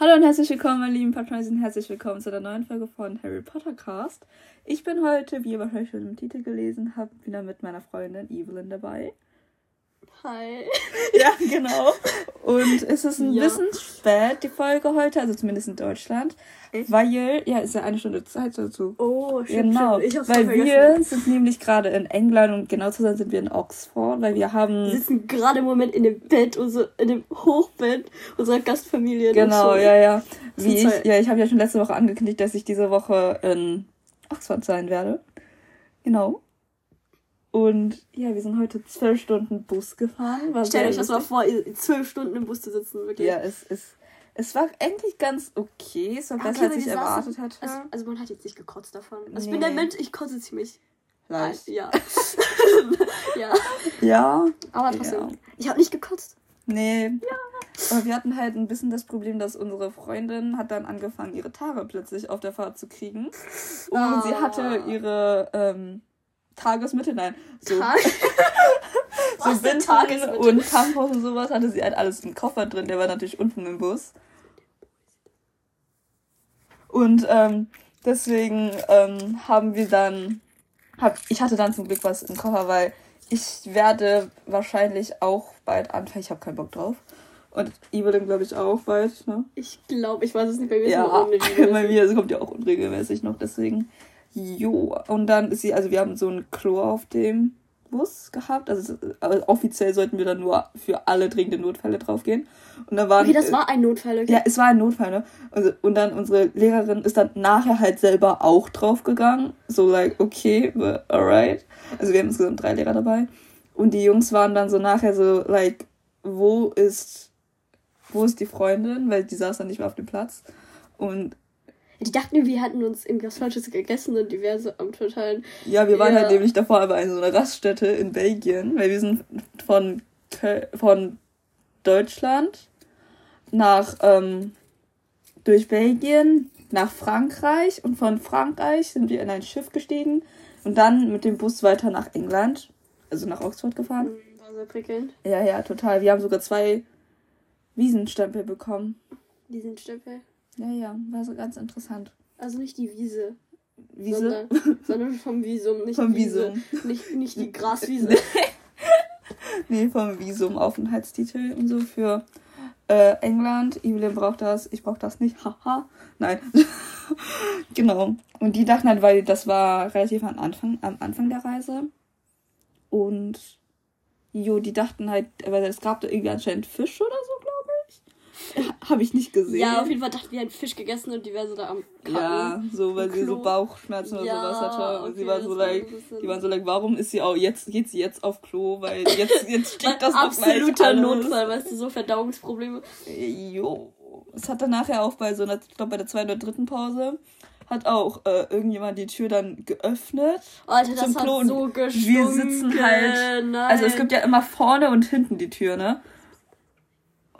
Hallo und herzlich willkommen, meine lieben Patrons, herzlich willkommen zu der neuen Folge von Harry Potter Cast. Ich bin heute, wie ihr wahrscheinlich schon im Titel gelesen habt, wieder mit meiner Freundin Evelyn dabei. Hi. Ja, genau. Und es ist ein Ja. bisschen spät, die Folge heute, also zumindest in Deutschland. Echt? Weil, ja, ist ja eine Stunde Zeit dazu. Oh, stimmt, Genau, stimmt. Ich weil wir sind nämlich gerade in England und genau zu sein sind wir in Oxford, weil wir haben Wir sitzen gerade im Moment in dem Bett, unser, in dem Hochbett unserer Gastfamilie. Genau, ja, ja. Wie ich, ja, ich habe ja schon letzte Woche angekündigt, dass ich diese Woche in Oxford sein werde. Genau. Und ja, wir sind heute zwölf Stunden Bus gefahren. Stellt euch das mal vor, zwölf Stunden im Bus zu sitzen, wirklich. Ja, es ist. Es war eigentlich ganz okay. Es war Ja, besser, okay, als ich erwartet saßen- hatte. Also, also man hat jetzt nicht gekotzt davon. Also ich Nee. bin der Mensch, ich kotze ziemlich. Leicht. Ja. ja. Ja. Aber trotzdem. Ja. Ich habe nicht gekotzt. Nee. Aber wir hatten halt ein bisschen das Problem, dass unsere Freundin hat dann angefangen, ihre Tage plötzlich auf der Fahrt zu kriegen. Und Ah. sie hatte ihre ähm, Tagesmittel, nein, so, Tag. so Tagesmittel? und Tampons und sowas hatte sie halt alles im Koffer drin. Der war natürlich unten im Bus. Und ähm, deswegen ähm, haben wir dann, hab, ich hatte dann zum Glück was im Koffer, weil ich werde wahrscheinlich auch bald anfangen. Ich habe keinen Bock drauf. Und Evelyn, glaube ich, auch bald. Ne? Ich glaube, ich weiß es nicht, bei mir ist Ja, nur unregelmäßig. bei mir kommt ja auch unregelmäßig noch, deswegen. Jo, und dann ist sie, also wir haben so ein Klo auf dem Bus gehabt. Also aber offiziell sollten wir dann nur für alle dringenden Notfälle draufgehen. Und da waren. Okay, das war ein Notfall, okay? Ja, es war ein Notfall, ne? Also, und dann unsere Lehrerin ist dann nachher halt selber auch draufgegangen. So like, okay, alright. Also wir haben insgesamt drei Lehrer dabei. Und die Jungs waren dann so nachher so like, wo ist, wo ist die Freundin? Weil die saß dann nicht mehr auf dem Platz. Und Die dachten, wir hatten uns irgendwas Falsches gegessen und die wäre so am totalen. ja, wir waren Ja. halt nämlich davor aber in so einer Raststätte in Belgien, weil wir sind von, Köl von Deutschland nach, ähm, durch Belgien nach Frankreich und von Frankreich sind wir in ein Schiff gestiegen und dann mit dem Bus weiter nach England, also nach Oxford gefahren. Hm, War sehr prickelnd. Ja, ja, total. Wir haben sogar zwei Wiesenstempel bekommen. Diesen Stempel. Ja, ja, war so ganz interessant. Also nicht die Wiese, Wiese? Sondern, sondern vom Visum, nicht Vom Wiese. Visum. Nicht, nicht die Graswiese. Nee, vom Visum Aufenthaltstitel und so für äh, England. Evelyn braucht das, ich brauche das nicht. Haha. Nein. genau. Und die dachten halt, weil das war relativ am Anfang, am Anfang der Reise. Und jo, die dachten halt, weil es gab da irgendwie anscheinend Fisch oder so. Habe ich nicht gesehen. ja, auf jeden Fall dachten wir, einen Fisch gegessen und die wäre so da am Kacken. Ja, so, weil sie so. Bauchschmerzen oder Ja, sowas hatte. Und okay, sie war das so war like, die waren so like, warum ist sie auch jetzt, geht sie jetzt auf Klo? Weil jetzt, jetzt steht das gleich Absoluter. Notfall, weißt du, so Verdauungsprobleme. Jo. Es hat dann nachher auch bei so einer, ich glaube bei der zweiten oder dritten Pause, hat auch äh, irgendjemand die Tür dann geöffnet. Alter, das Zum hat Klo und so wir gestunken. sitzen halt- Nein. Also es gibt ja immer vorne und hinten die Tür, ne?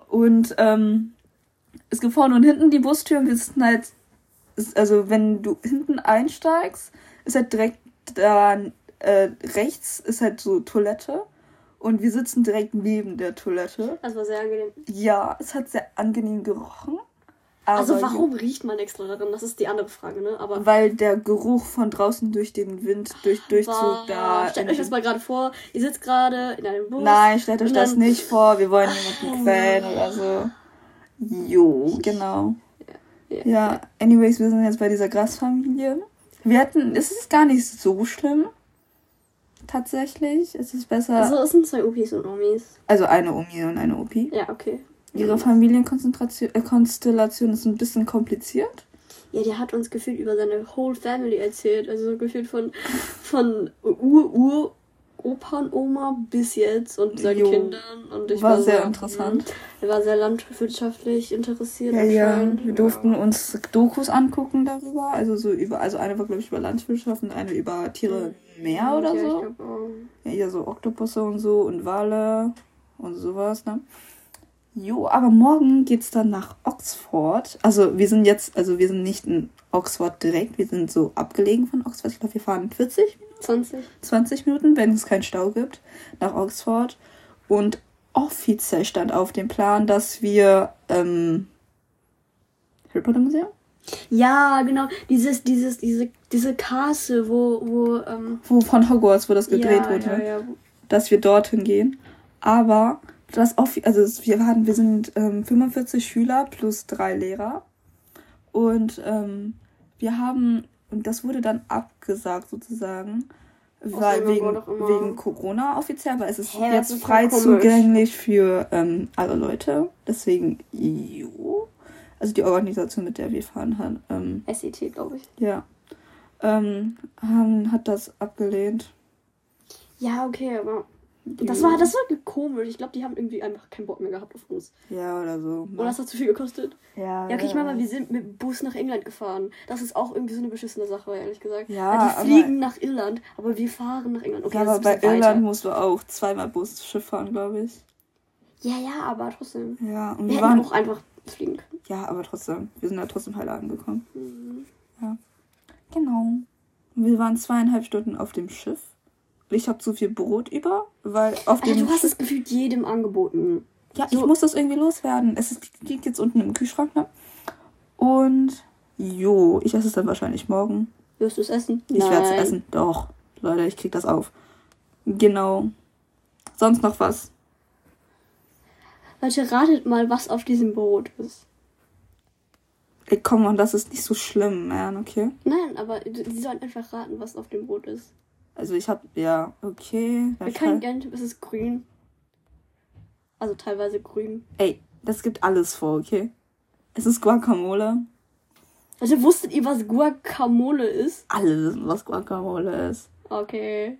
Und ähm, es gibt vorne und hinten die Bustür und wir sitzen halt, also wenn du hinten einsteigst, ist halt direkt da äh, rechts ist halt so Toilette und wir sitzen direkt neben der Toilette. Das war sehr angenehm. Ja, es hat sehr angenehm gerochen. Aber Also warum riecht man extra darin? Das ist die andere Frage, ne? Aber Weil der Geruch von draußen durch den Wind, durch Durchzug Boah, da. Stellt euch das mal gerade vor. Ihr sitzt gerade in einem Bus. Nein, stellt euch das nicht vor. Wir wollen niemanden quälen oder so. Jo, genau. Ja. Ja, anyways, wir sind jetzt bei dieser Grasfamilie. Wir hatten, es ist gar nicht so schlimm. Tatsächlich. Es ist besser. Also es sind zwei Opis und Omis. Also eine Omi und eine Opi. Ja, okay. Ihre Familienkonstellation äh, Konstellation ist ein bisschen kompliziert. Ja, der hat uns gefühlt über seine whole family erzählt. Also so gefühlt von, von Ur, Ur, Opa und Oma bis jetzt und seinen Jo. Kindern. Und ich War war, sehr so, interessant. hm, Er war sehr landwirtschaftlich interessiert. Ja, ja. Wir durften uns Dokus angucken darüber. Also so über, also eine war glaube ich über Landwirtschaft und eine über Tiere im Meer oder ja, so. Ich glaub auch. Ja, hier so Oktopusse und so und Wale und sowas, ne? Jo, aber morgen geht's dann nach Oxford. Also wir sind jetzt, also wir sind nicht in Oxford direkt, wir sind so abgelegen von Oxford. Ich glaube, wir fahren 40 Minuten, 20. 20 Minuten, wenn es keinen Stau gibt, nach Oxford. Und offiziell stand auf dem Plan, dass wir ähm, Harry Potter Museum? Ja, genau. Dieses, dieses, diese, diese Castle, wo, wo, ähm, Wo von Hogwarts, wo das gedreht ja, wurde. ja, ja. dass wir dorthin gehen. Aber das also wir hatten, wir sind ähm, 45 Schüler plus drei Lehrer. Und ähm, wir haben, und das wurde dann abgesagt sozusagen, weil wegen, wegen Corona offiziell, aber es ist das jetzt ist frei zugänglich für ähm, alle Leute. Deswegen, jo. Also die Organisation, mit der wir fahren, hat, ähm, SET, glaube ich. ja, ähm, haben, hat das abgelehnt. Ja, okay, aber das war, das war komisch. Ich glaube, die haben irgendwie einfach keinen Bock mehr gehabt auf uns. Ja, oder so. Oder das hat zu viel gekostet. Ja, Ja, okay, ich meine mal, wir sind mit dem Bus nach England gefahren. Das ist auch irgendwie so eine beschissene Sache, ehrlich gesagt. Ja, Weil die fliegen nach Irland, aber wir fahren nach England. Okay, Ja, aber bei Irland weiter. musst du auch zweimal Bus, Schiff fahren, glaube ich. Ja, ja, aber trotzdem. Ja, und Wir wir hätten waren. auch einfach fliegen können. Ja, aber trotzdem. Wir sind da trotzdem heil angekommen. Mhm. Genau. Und wir waren zweieinhalb Stunden auf dem Schiff. Ich habe zu viel Brot über, weil auf Alter, dem du hast es gefühlt jedem angeboten. Ja, ich muss das irgendwie loswerden. Es ist, liegt jetzt unten im Kühlschrank, ne? Und. Jo, ich esse es dann wahrscheinlich morgen. Wirst du es essen? Ich werde es essen. Doch. Leute, ich krieg das auf. Genau. Sonst noch was? Leute, ratet mal, was auf diesem Brot ist. Ey, komm, und das ist nicht so schlimm, man, okay? Nein, aber sie sollen einfach raten, was auf dem Brot ist. Also ich hab, ja, okay. Wir können gerne, es ist grün. Also teilweise grün. Ey, das gibt alles vor, okay? Es ist Guacamole. Also wusstet ihr, was Guacamole ist? Alle wissen, was Guacamole ist. Okay.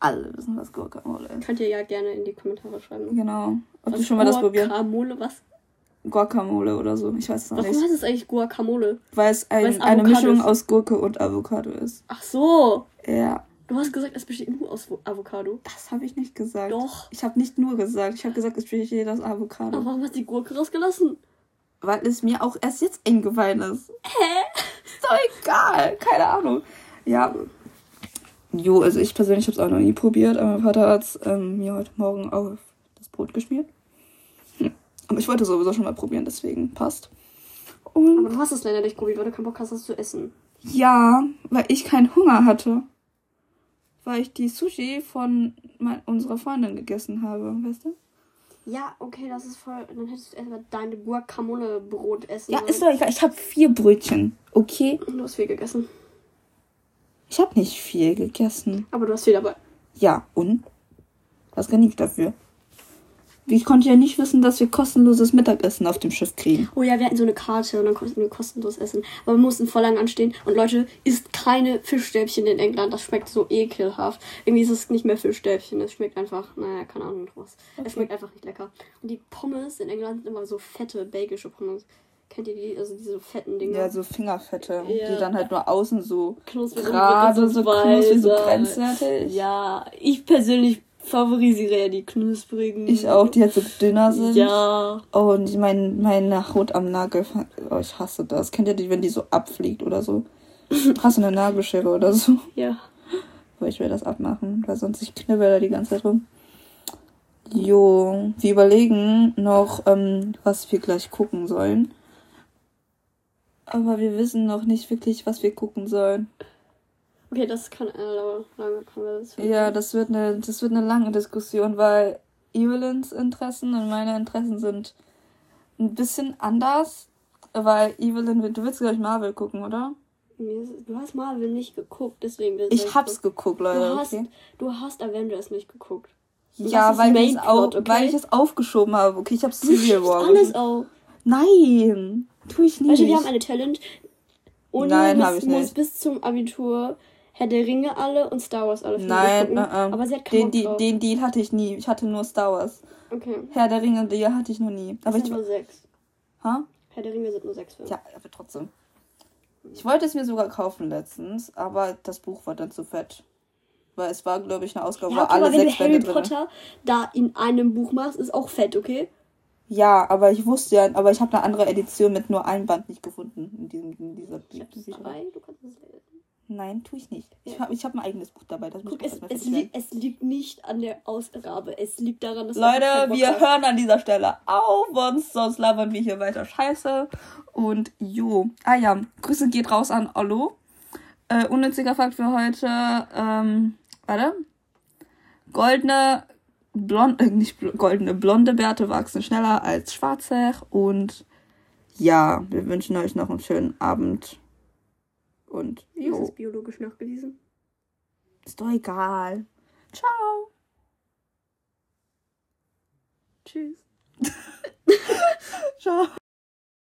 Alle wissen, was Guacamole ist. Könnt ihr ja gerne in die Kommentare schreiben. Genau. Ob du schon mal das probiert? Guacamole, was? Guacamole oder so. Ich weiß es noch Warum nicht. heißt es eigentlich Guacamole? Weil es Weil ein, es eine Mischung ist. aus Gurke und Avocado ist. Ach so. Ja. Du hast gesagt, es besteht nur aus Avocado. Das habe ich nicht gesagt. Doch. Ich habe nicht nur gesagt. Ich habe gesagt, es besteht aus Avocado. Aber warum hast du die Gurke rausgelassen? Weil es mir auch erst jetzt eingefallen ist. Hä? Ist doch egal. Keine Ahnung. Ja. Jo, also ich persönlich habe es auch noch nie probiert, aber mein Vater hat ähm, mir heute Morgen auf das Brot geschmiert. Hm. Aber ich wollte sowieso schon mal probieren, deswegen passt. Und Aber du hast es leider nicht probiert, weil du keinen Bock hast, das zu essen. ja, weil ich keinen Hunger hatte. Weil ich die Sushi von mein, unserer Freundin gegessen habe, weißt du? Ja, okay, das ist voll. Dann hättest du erstmal dein Guacamole-Brot essen Ja, ist doch egal. Ich habe vier Brötchen, okay? Du hast viel gegessen. Ich habe nicht viel gegessen. Aber du hast viel dabei. Ja, und? Was kann ich dafür? Ich konnte ja nicht wissen, dass wir kostenloses Mittagessen auf dem Schiff kriegen. Oh ja, wir hatten so eine Karte und dann konnten wir kostenlos essen. Aber wir mussten voll lang anstehen. Und Leute, isst keine Fischstäbchen in England. Das schmeckt so ekelhaft. Irgendwie ist es nicht mehr Fischstäbchen. Es schmeckt einfach, naja, keine Ahnung was. Es schmeckt einfach nicht lecker. Und die Pommes in England sind immer so fette, belgische Pommes. Kennt ihr die? Also diese fetten Dinger. Ja, so Fingerfette, Ja. die dann halt nur außen so Knusprig gerade so knusprig, so grenzwertig. Ja, ich persönlich favorisiere ja die knusprigen. Ich auch, die halt so dünner sind. Ja. Oh, und mein, meine Haut am Nagel, oh, ich hasse das. Kennt ihr die, wenn die so abfliegt oder so? Hast du eine Nagelschere oder so? Ja. Aber ich will das abmachen, weil sonst ich knibbel da die ganze Zeit rum. Jo, wir überlegen noch, ähm, was wir gleich gucken sollen. Aber wir wissen noch nicht wirklich, was wir gucken sollen. Okay, das kann eine lange, lange Konversation. Ja, das wird eine, das wird eine lange Diskussion, weil Evelyns Interessen und meine Interessen sind ein bisschen anders. Weil Evelyn, du willst gleich Marvel gucken, oder? Du hast Marvel nicht geguckt, deswegen will Ich hab's geguckt, Du Leute. hast, Okay. du hast Avengers nicht geguckt. Das Ja, weil, ich es au- okay? weil ich es aufgeschoben habe. Okay, ich habe Du Civil War. alles auf. Nein, tu ich nicht. Leute, wir haben eine Challenge. Uni Nein, muss, ich muss nicht. bis zum Abitur Herr der Ringe alle und Star Wars alle Nein, äh, äh. Aber sie hat keinen den, Bock den Deal hatte ich nie. Ich hatte nur Star Wars. Okay. Herr der Ringe, Deal hatte ich noch nie. Das Aber ich. sind nur sechs. Ha? Herr der Ringe sind nur sechs Filme. Ja, aber trotzdem. Ich wollte es mir sogar kaufen letztens, aber das Buch war dann zu fett. Weil es war, glaube ich, eine Ausgabe, Ja, wo okay, alle aber wenn du sechs Harry Bände drin Potter da in einem Buch machst, ist auch fett, okay? Ja, aber ich wusste ja, aber ich habe eine andere Edition mit nur einem Band nicht gefunden in diesem in dieser Ich hab Bücherei. zwei, du kannst es. Nein, tue ich nicht. Ich habe ich hab ein eigenes Buch dabei. Das muss Guck, ich es, es, li es liegt nicht an der Ausgabe. Es liegt daran, dass Leute, wir hast. hören an dieser Stelle auf, sonst, sonst labern wir hier weiter Scheiße. Und jo. Ah ja, Grüße geht raus an Ollo. Äh, unnütziger Fakt für heute. Ähm, warte. Goldene, blonde, äh, nicht bl goldene, blonde Bärte wachsen schneller als schwarze. Und ja, wir wünschen euch noch einen schönen Abend. Und Ist jo, es biologisch nachgewiesen? ist doch egal. Ciao. Tschüss. Ciao.